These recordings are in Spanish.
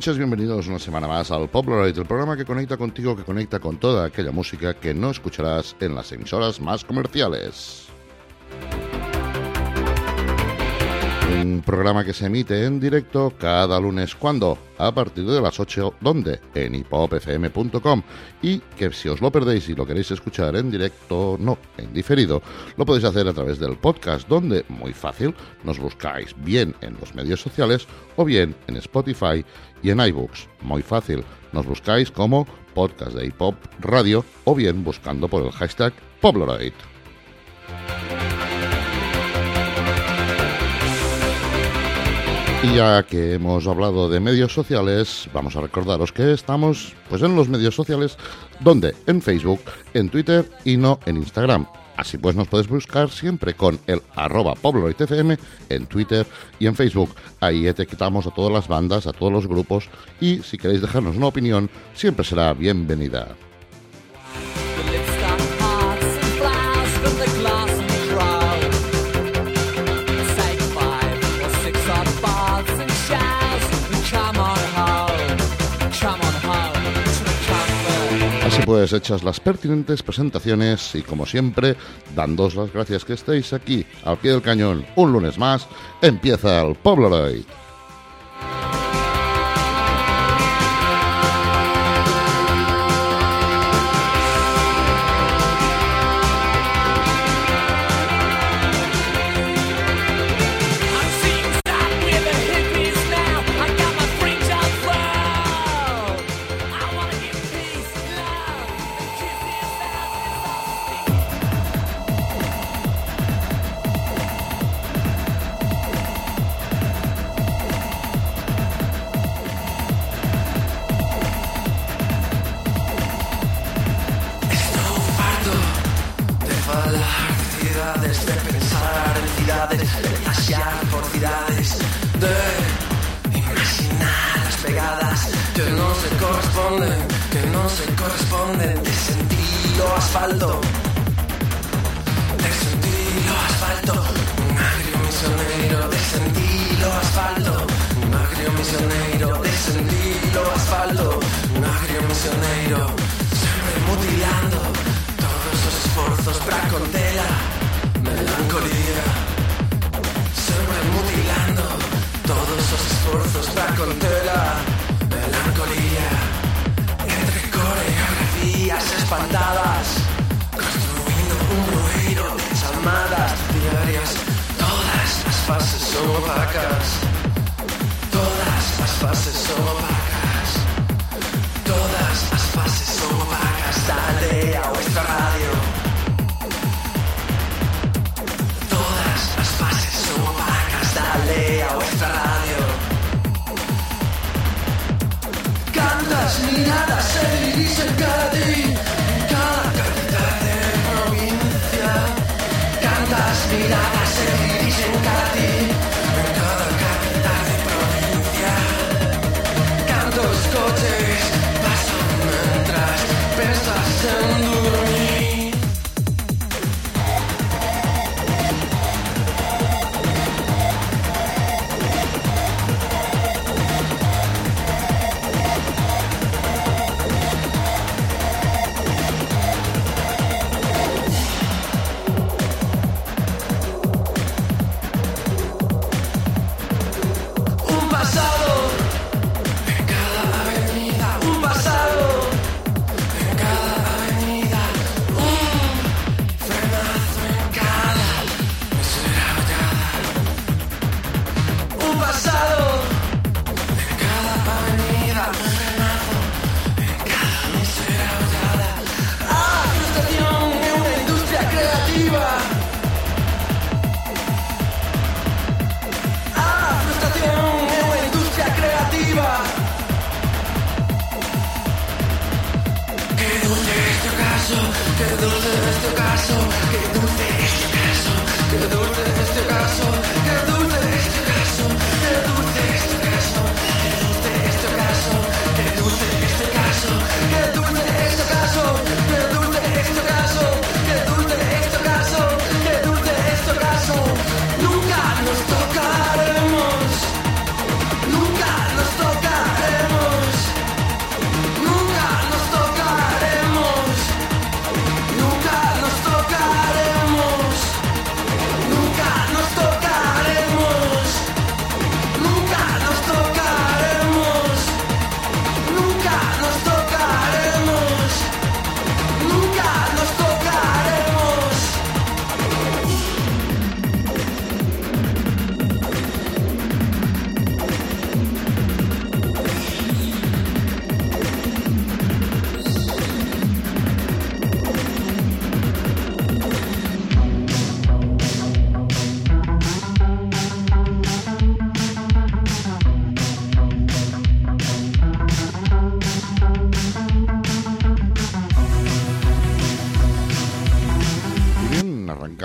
noches, bienvenidos una semana más al Polaroid, el programa que conecta contigo, que conecta con toda aquella música que no escucharás en las emisoras más comerciales. Un programa que se emite en directo cada lunes, cuando A partir de las 8, ¿dónde? En hipopfm.com. Y que si os lo perdéis y lo queréis escuchar en directo, no, en diferido, lo podéis hacer a través del podcast, donde, muy fácil, nos buscáis bien en los medios sociales o bien en Spotify y en iBooks. Muy fácil, nos buscáis como podcast de hip hop radio o bien buscando por el hashtag Pobleroid. Y ya que hemos hablado de medios sociales, vamos a recordaros que estamos pues en los medios sociales, donde en Facebook, en Twitter y no en Instagram. Así pues nos podéis buscar siempre con el arroba PobloidFM en Twitter y en Facebook. Ahí etiquetamos a todas las bandas, a todos los grupos y si queréis dejarnos una opinión, siempre será bienvenida. Pues, hechas las pertinentes presentaciones y como siempre, dándoos las gracias que estéis aquí al pie del cañón un lunes más, empieza el Pobleroid. Para con tela, melancolía, entre coreografías espantadas, construyendo un ruido de llamadas diarias, todas las fases son opacas, todas las fases son opacas. Todas las fases son opacas, dale a vuestra Miradas se dirigen cada ti, en cada capital de provincia. Cantas miradas se dirigen cada ti, en cada capital de provincia. Cantos coches pasan mientras pensas en dormir.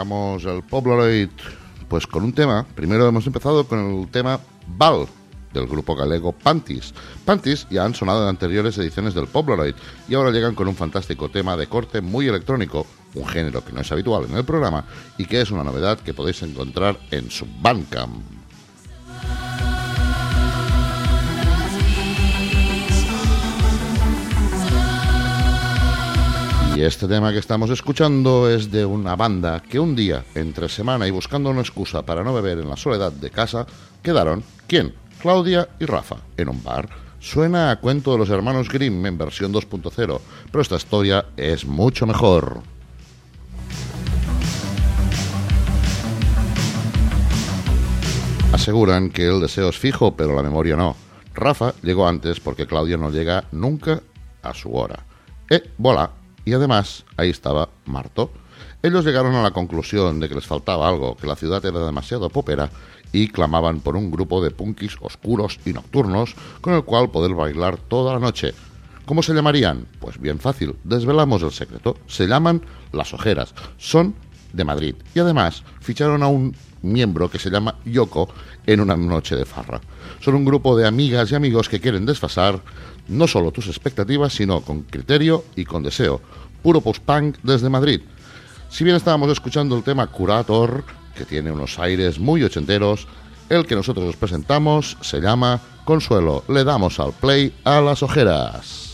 El Pobleroid pues con un tema. Primero hemos empezado con el tema Val del grupo galego Pantis. Pantis ya han sonado en anteriores ediciones del Pobleroid y ahora llegan con un fantástico tema de corte muy electrónico, un género que no es habitual en el programa y que es una novedad que podéis encontrar en su Bandcamp. Y este tema que estamos escuchando es de una banda que un día, entre semana y buscando una excusa para no beber en la soledad de casa, quedaron, ¿quién? Claudia y Rafa, en un bar. Suena a cuento de los hermanos Grimm en versión 2.0, pero esta historia es mucho mejor. Aseguran que el deseo es fijo, pero la memoria no. Rafa llegó antes porque Claudia no llega nunca a su hora. Eh, voilà. Y además, ahí estaba Marto. Ellos llegaron a la conclusión de que les faltaba algo, que la ciudad era demasiado popera y clamaban por un grupo de punkis oscuros y nocturnos con el cual poder bailar toda la noche. ¿Cómo se llamarían? Pues bien fácil, desvelamos el secreto. Se llaman Las Ojeras. Son de Madrid y además ficharon a un miembro que se llama Yoko en una noche de farra. Son un grupo de amigas y amigos que quieren desfasar no solo tus expectativas, sino con criterio y con deseo. Puro post-punk desde Madrid. Si bien estábamos escuchando el tema Curator, que tiene unos aires muy ochenteros, el que nosotros os presentamos se llama Consuelo. Le damos al play a las ojeras.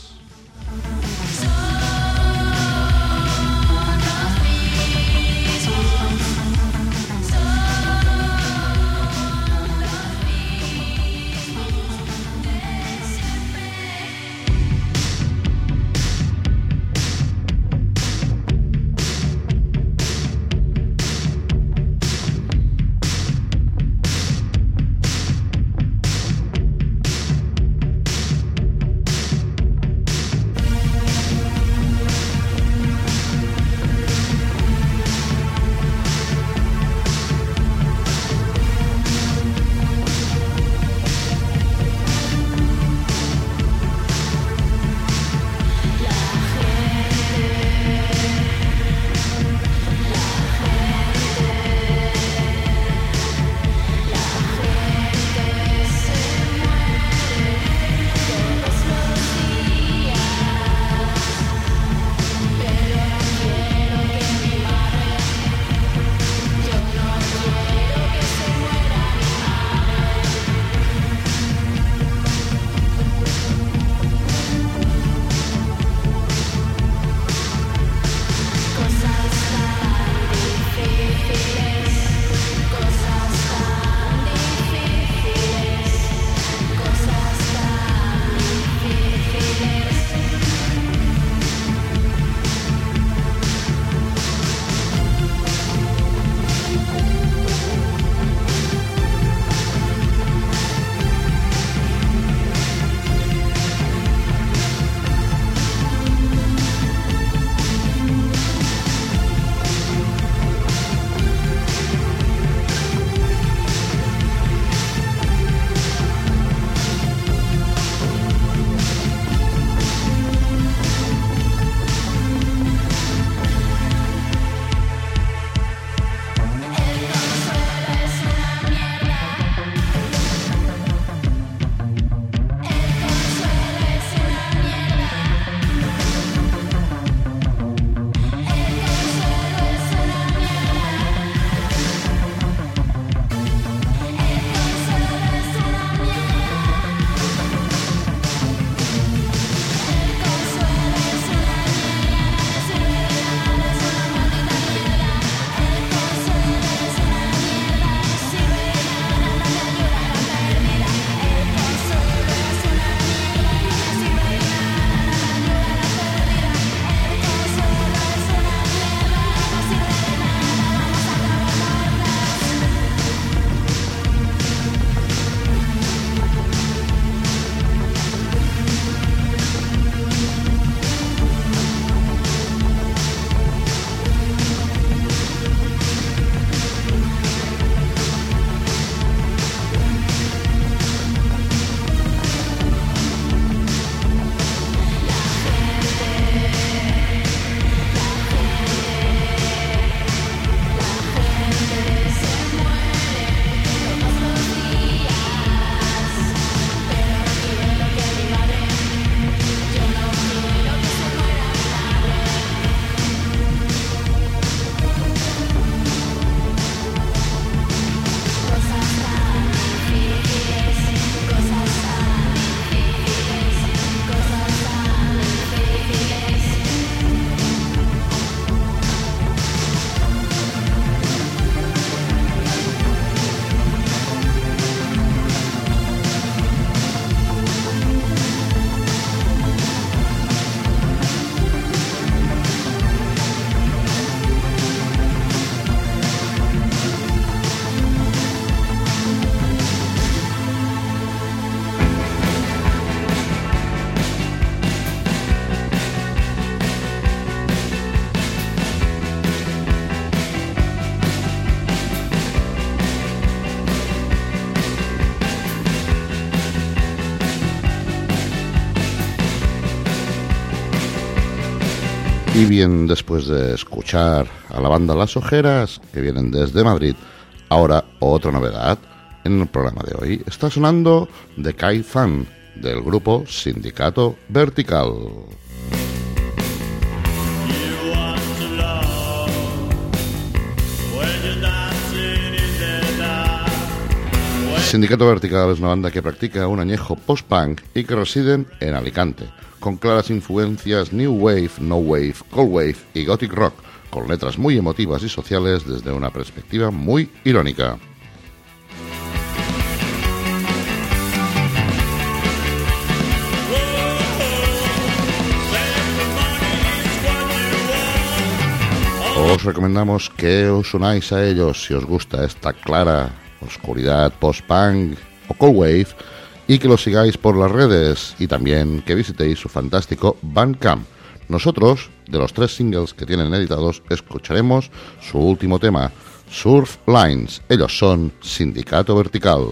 Bien, después de escuchar a la banda Las Ojeras, que vienen desde Madrid, ahora otra novedad en el programa de hoy. Está sonando The Kai Fan, del grupo Sindicato Vertical. Sindicato Vertical es una banda que practica un añejo post-punk y que residen en Alicante, con claras influencias New Wave, No Wave, Cold Wave y Gothic Rock, con letras muy emotivas y sociales desde una perspectiva muy irónica. Os recomendamos que os unáis a ellos si os gusta esta clara oscuridad post-punk o cold wave y que los sigáis por las redes y también que visitéis su fantástico Bandcamp. Nosotros, de los tres singles que tienen editados, escucharemos su último tema, Surf Lines. Ellos son Sindicato Vertical.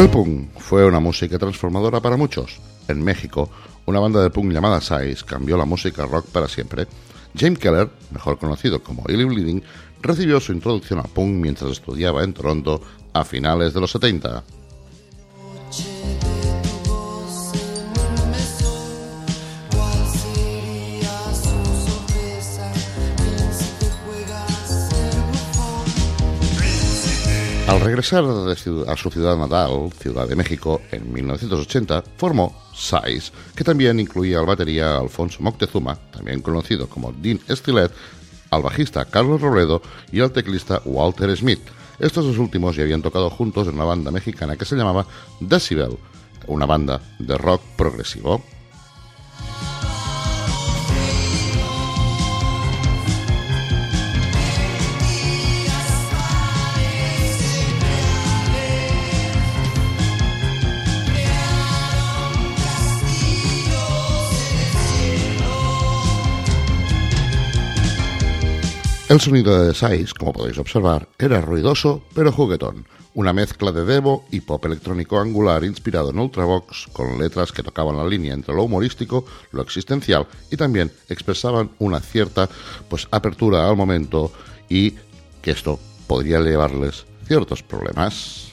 El punk fue una música transformadora para muchos. En México, una banda de punk llamada Size cambió la música rock para siempre. James Keller, mejor conocido como Illy Bleeding, recibió su introducción al punk mientras estudiaba en Toronto a finales de los 70. Regresar a su ciudad natal, Ciudad de México, en 1980, formó Size, que también incluía al batería Alfonso Moctezuma, también conocido como Dean Stilet, al bajista Carlos Robledo y al teclista Walter Smith. Estos dos últimos ya habían tocado juntos en una banda mexicana que se llamaba Decibel, una banda de rock progresivo. El sonido de The Size, como podéis observar, era ruidoso pero juguetón, una mezcla de devo y pop electrónico angular inspirado en Ultravox, con letras que tocaban la línea entre lo humorístico, lo existencial y también expresaban una cierta pues apertura al momento y que esto podría llevarles ciertos problemas.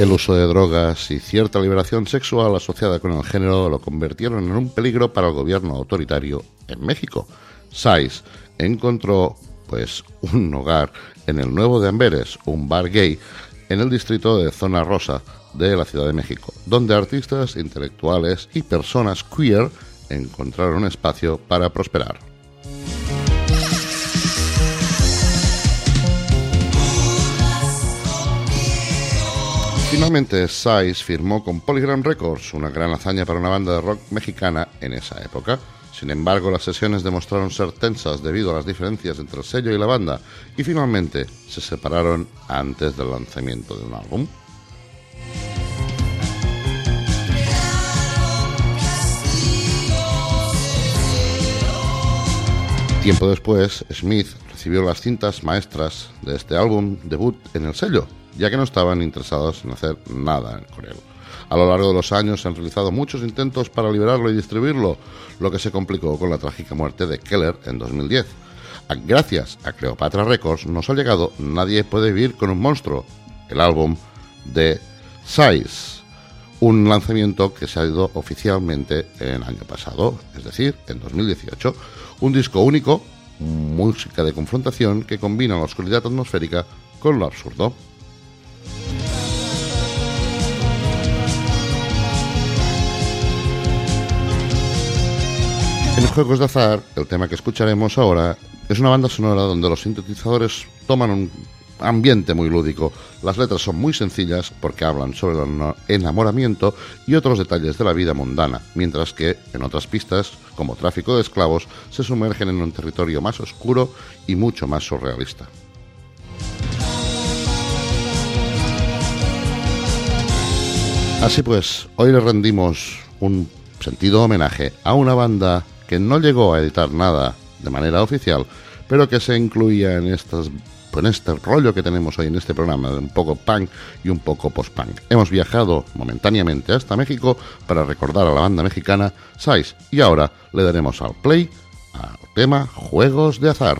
El uso de drogas y cierta liberación sexual asociada con el género lo convirtieron en un peligro para el gobierno autoritario en México. Sais encontró pues un hogar en el Nuevo de Amberes, un bar gay en el distrito de Zona Rosa de la Ciudad de México, donde artistas, intelectuales y personas queer encontraron espacio para prosperar. Finalmente, Size firmó con Polygram Records, una gran hazaña para una banda de rock mexicana en esa época. Sin embargo, las sesiones demostraron ser tensas debido a las diferencias entre el sello y la banda, y finalmente se separaron antes del lanzamiento de un álbum. Tiempo después, Smith recibió las cintas maestras de este álbum debut en el sello, ya que no estaban interesados en hacer nada con él. A lo largo de los años se han realizado muchos intentos para liberarlo y distribuirlo, lo que se complicó con la trágica muerte de Keller en 2010. Gracias a Cleopatra Records nos ha llegado Nadie puede vivir con un monstruo, el álbum de Size, un lanzamiento que se ha ido oficialmente el año pasado, es decir, en 2018, un disco único, música de confrontación que combina la oscuridad atmosférica con lo absurdo. En Juegos de Azar, el tema que escucharemos ahora es una banda sonora donde los sintetizadores toman un ambiente muy lúdico. Las letras son muy sencillas porque hablan sobre el enamoramiento y otros detalles de la vida mundana, mientras que en otras pistas, como tráfico de esclavos, se sumergen en un territorio más oscuro y mucho más surrealista. Así pues, hoy le rendimos un sentido homenaje a una banda que no llegó a editar nada de manera oficial, pero que se incluía en estas este rollo que tenemos hoy en este programa un poco punk y un poco post-punk. Hemos viajado momentáneamente hasta México para recordar a la banda mexicana Size y ahora le daremos al play al tema Juegos de Azar.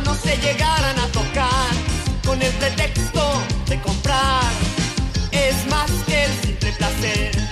manos se llegaran a tocar con el pretexto de comprar. Es más que el simple placer.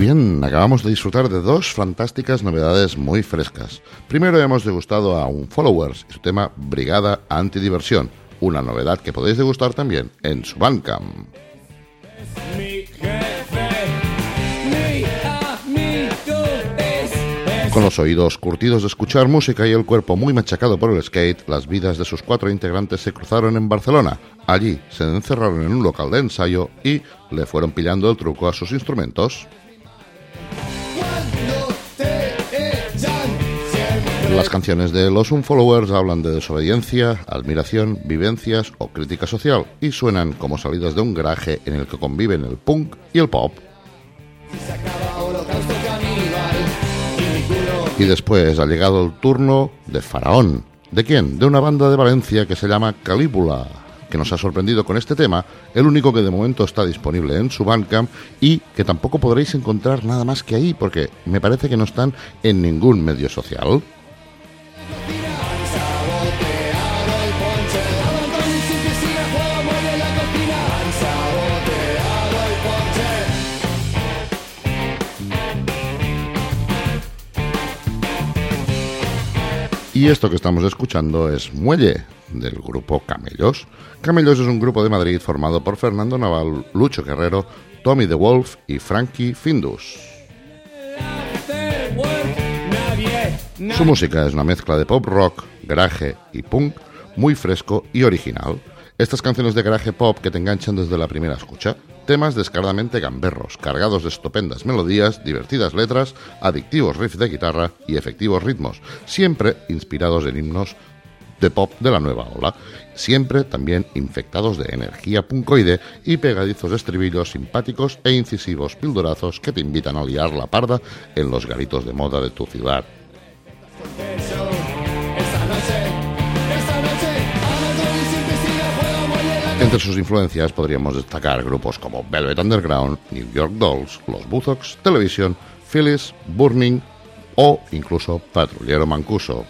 Bien, acabamos de disfrutar de dos fantásticas novedades muy frescas. Primero hemos degustado a un Followers y su tema Brigada Antidiversión, una novedad que podéis degustar también en su Bandcamp. Con los oídos curtidos de escuchar música y el cuerpo muy machacado por el skate, las vidas de sus cuatro integrantes se cruzaron en Barcelona. Allí se encerraron en un local de ensayo y le fueron pillando el truco a sus instrumentos. Las canciones de los Unfollowers hablan de desobediencia, admiración, vivencias o crítica social y suenan como salidas de un garaje en el que conviven el punk y el pop. Y después ha llegado el turno de Faraón. ¿De quién? De una banda de Valencia que se llama Calíbula, que nos ha sorprendido con este tema, el único que de momento está disponible en su Bandcamp y que tampoco podréis encontrar nada más que ahí porque me parece que no están en ningún medio social. Y esto que estamos escuchando es Muelle, del grupo Camellos. Camellos es un grupo de Madrid formado por Fernando Naval, Lucho Guerrero, Tommy the Wolf y Frankie Findus. Su música es una mezcla de pop rock, garaje y punk, muy fresco y original. Estas canciones de garaje pop que te enganchan desde la primera escucha, temas descaradamente gamberros, cargados de estupendas melodías, divertidas letras, adictivos riffs de guitarra y efectivos ritmos, siempre inspirados en himnos de pop de la nueva ola, siempre también infectados de energía puncoide y pegadizos estribillos simpáticos e incisivos pildorazos que te invitan a liar la parda en los garitos de moda de tu ciudad. Entre sus influencias podríamos destacar grupos como Velvet Underground, New York Dolls, Los Buzzcocks, Television, Phyllis, Burning o incluso Patrullero Mancuso.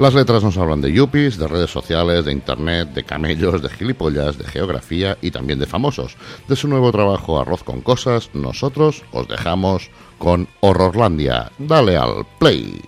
Las letras nos hablan de yuppies, de redes sociales, de internet, de camellos, de gilipollas, de geografía y también de famosos. De su nuevo trabajo Arroz con Cosas, nosotros os dejamos con Horrorlandia. Dale al play.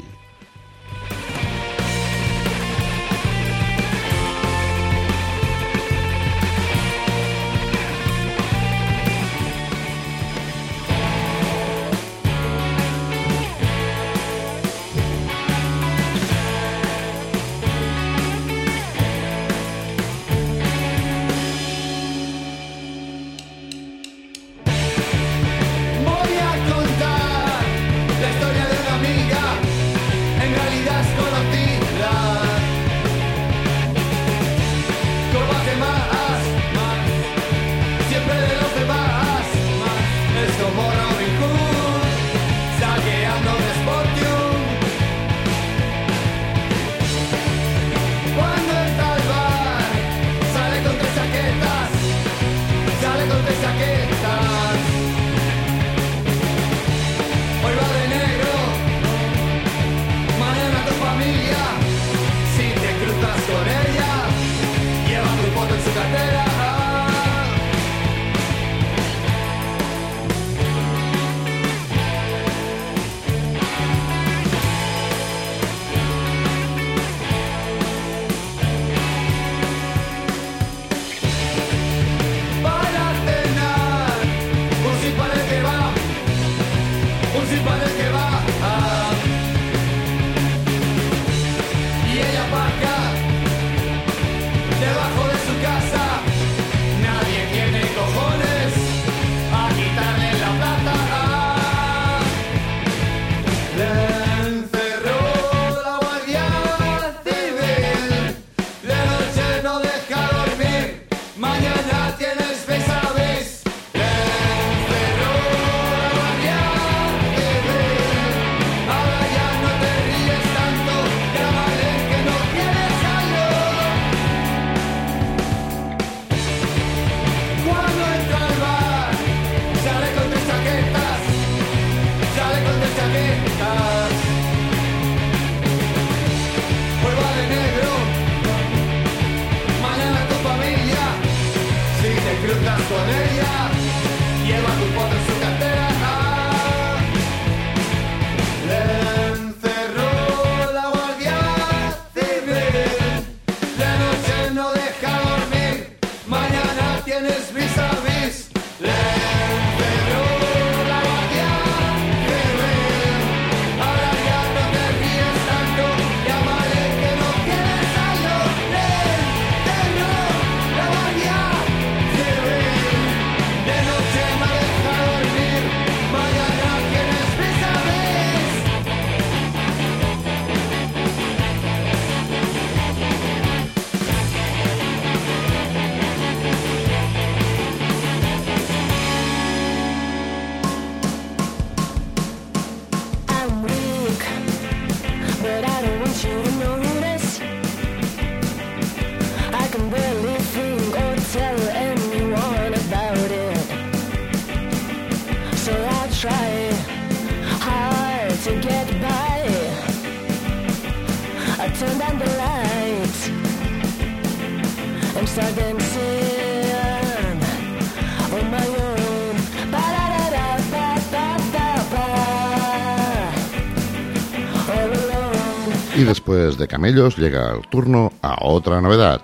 Después de Camellos llega el turno a otra novedad.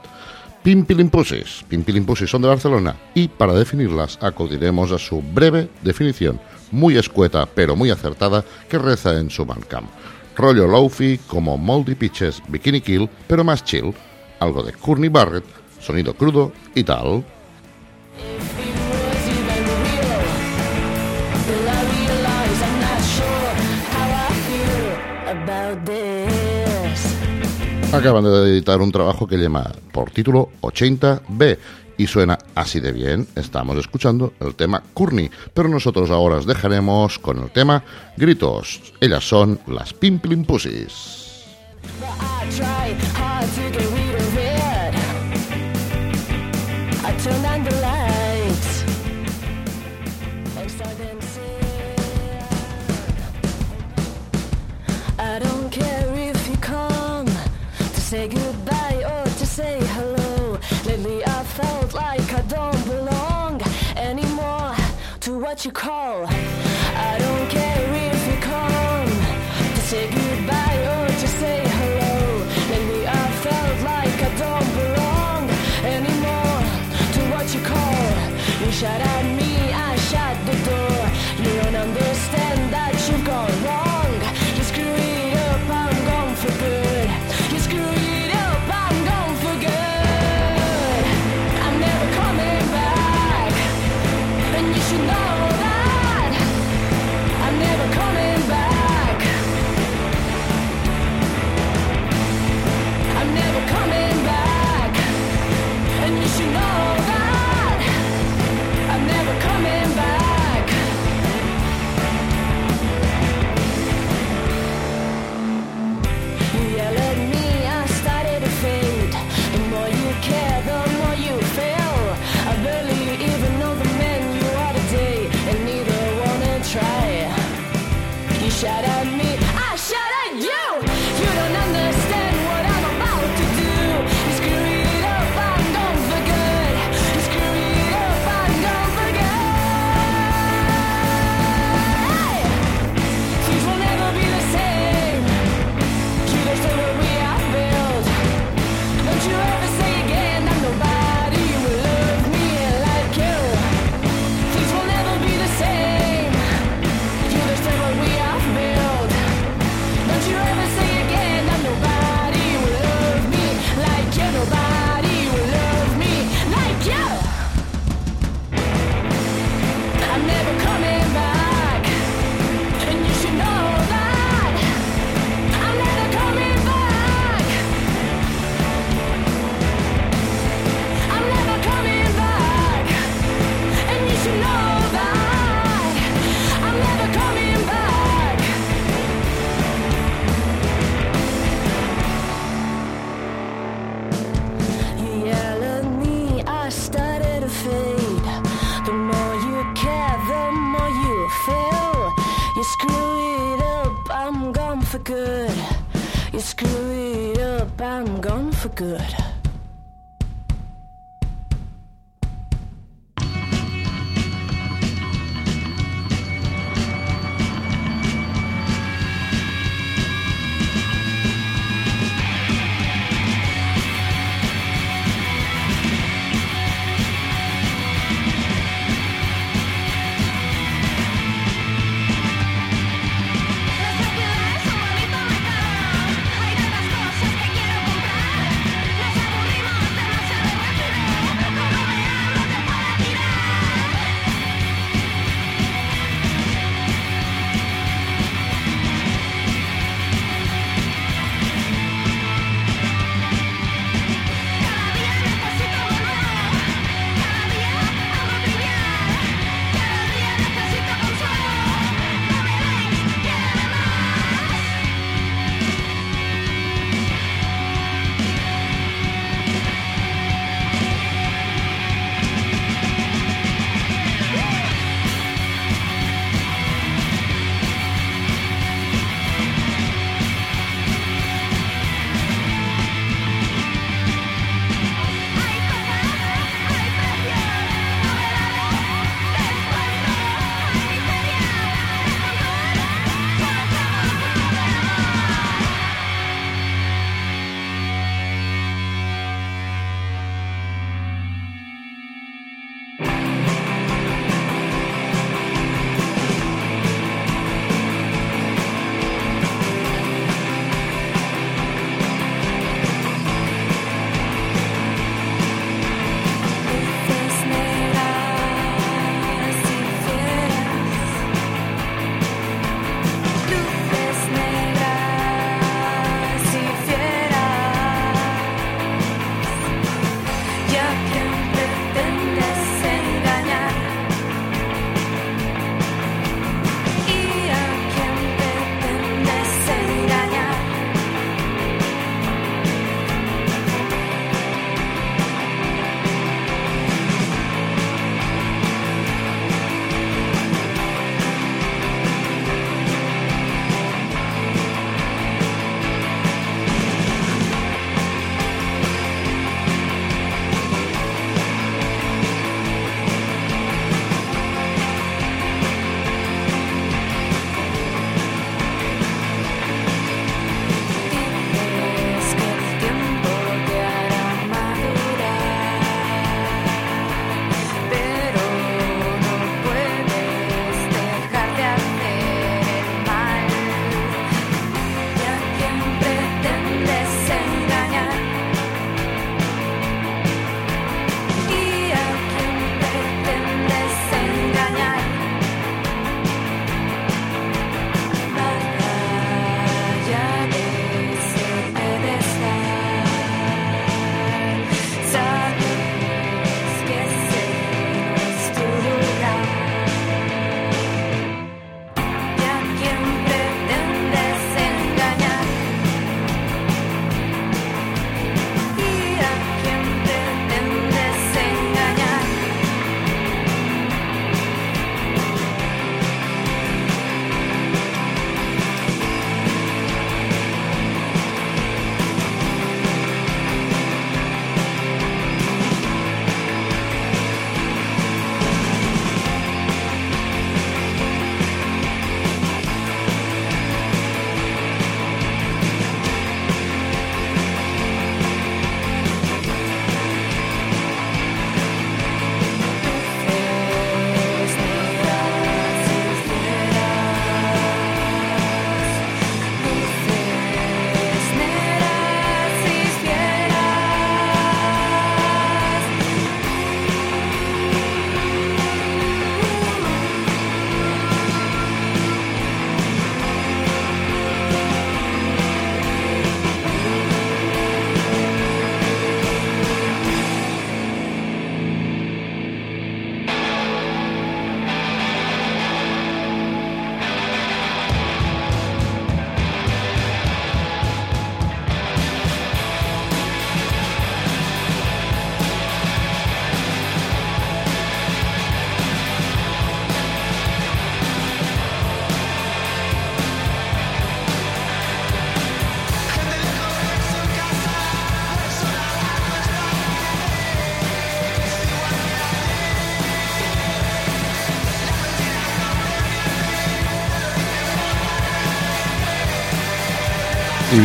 Pimpilimpusis. Pimpilimpusis son de Barcelona y para definirlas acudiremos a su breve definición, muy escueta pero muy acertada, que reza en su Bandcamp. Rollo lofi como Moldy Pitches Bikini Kill, pero más chill, algo de Courtney Barrett, sonido crudo y tal. acaban de editar un trabajo que llama por título 80B y suena así de bien. Estamos escuchando el tema Courtney, pero nosotros ahora os dejaremos con el tema Gritos. Ellas son las Pimplin Pussies. say goodbye or to say hello. Lately I felt like I don't belong anymore to what you call. I don't care.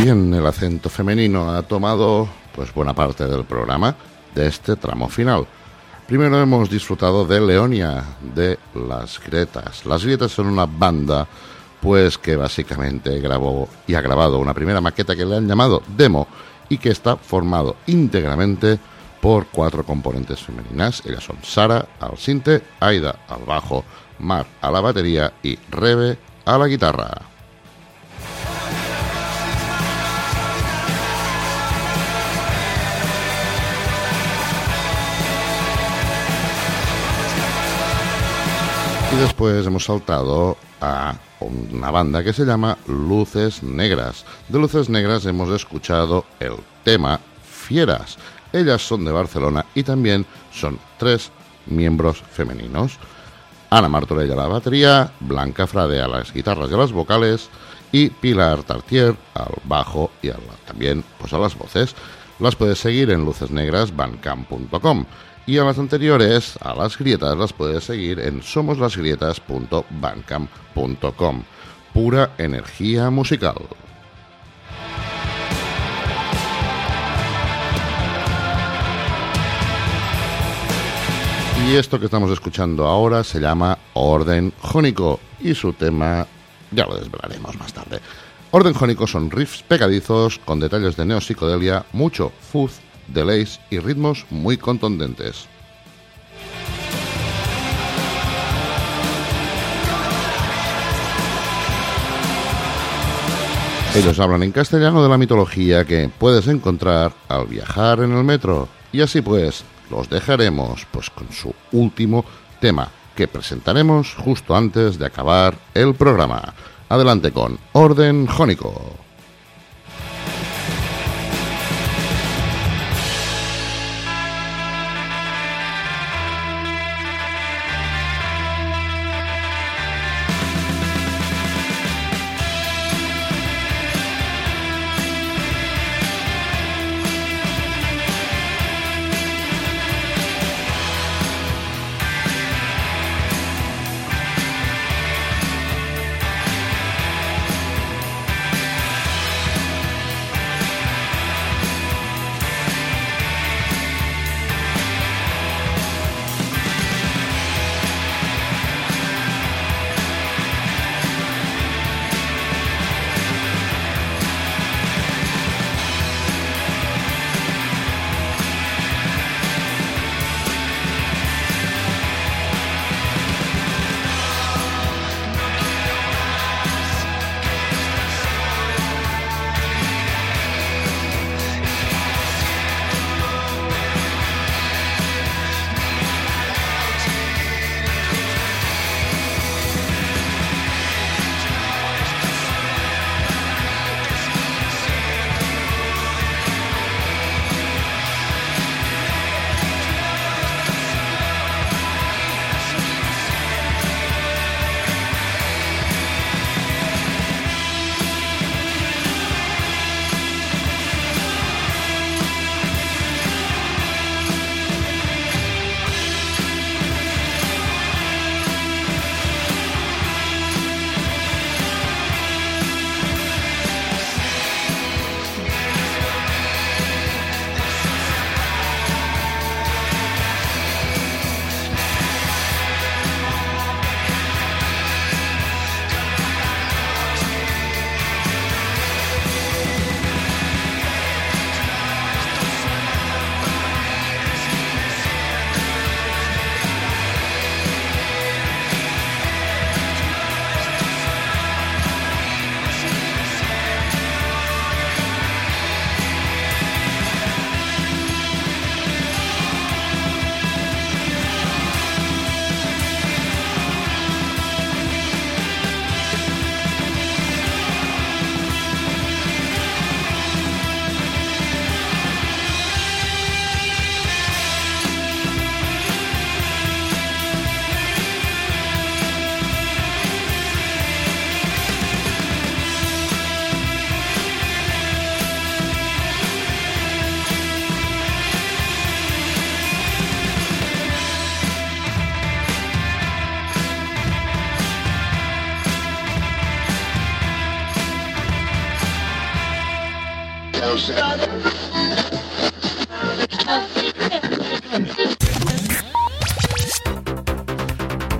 El acento femenino ha tomado pues buena parte del programa de este tramo final. Primero hemos disfrutado de Leonia, de Las Grietas. Las Grietas son una banda pues que básicamente grabó y ha grabado una primera maqueta que le han llamado demo y que está formado íntegramente por cuatro componentes femeninas. Ellas son Sara al sinte, Aida al bajo, Mar a la batería y Rebe a la guitarra. Y después hemos saltado a una banda que se llama Luces Negras. De Luces Negras hemos escuchado el tema Fieras. Ellas son de Barcelona y también son tres miembros femeninos. Ana Martorell a la batería, Blanca Frade a las guitarras y a las vocales y Pilar Tartier al bajo y a la- también pues a las voces. Las puedes seguir en lucesnegrasbancam.com y a las anteriores, a las grietas, las puedes seguir en somoslasgrietas.bandcamp.com. Pura energía musical. Y esto que estamos escuchando ahora se llama Orden Jónico y su tema ya lo desvelaremos más tarde. Orden Jónico son riffs pegadizos con detalles de neopsicodelia, mucho fuzz, delays y ritmos muy contundentes. Ellos hablan en castellano de la mitología que puedes encontrar al viajar en el metro. Y así pues, los dejaremos pues con su último tema que presentaremos justo antes de acabar el programa. Adelante con Orden Jónico.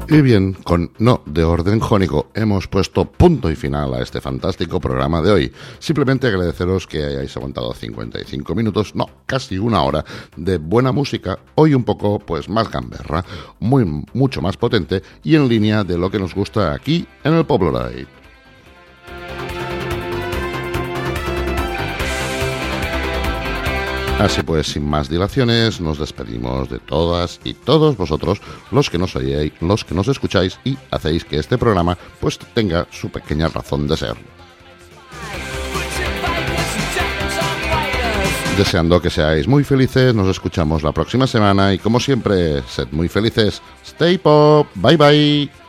Y bien, con no de orden jónico hemos puesto punto y final a este fantástico programa de hoy. Simplemente agradeceros que hayáis aguantado 55 minutos, no, casi una hora de buena música, hoy un poco pues más gamberra, muy mucho más potente y en línea de lo que nos gusta aquí en el Poblorite. Así pues, sin más dilaciones, nos despedimos de todas y todos vosotros, los que nos oíais, los que nos escucháis y hacéis que este programa pues tenga su pequeña razón de ser. Deseando que seáis muy felices, nos escuchamos la próxima semana y como siempre, sed muy felices. Stay pop, bye bye.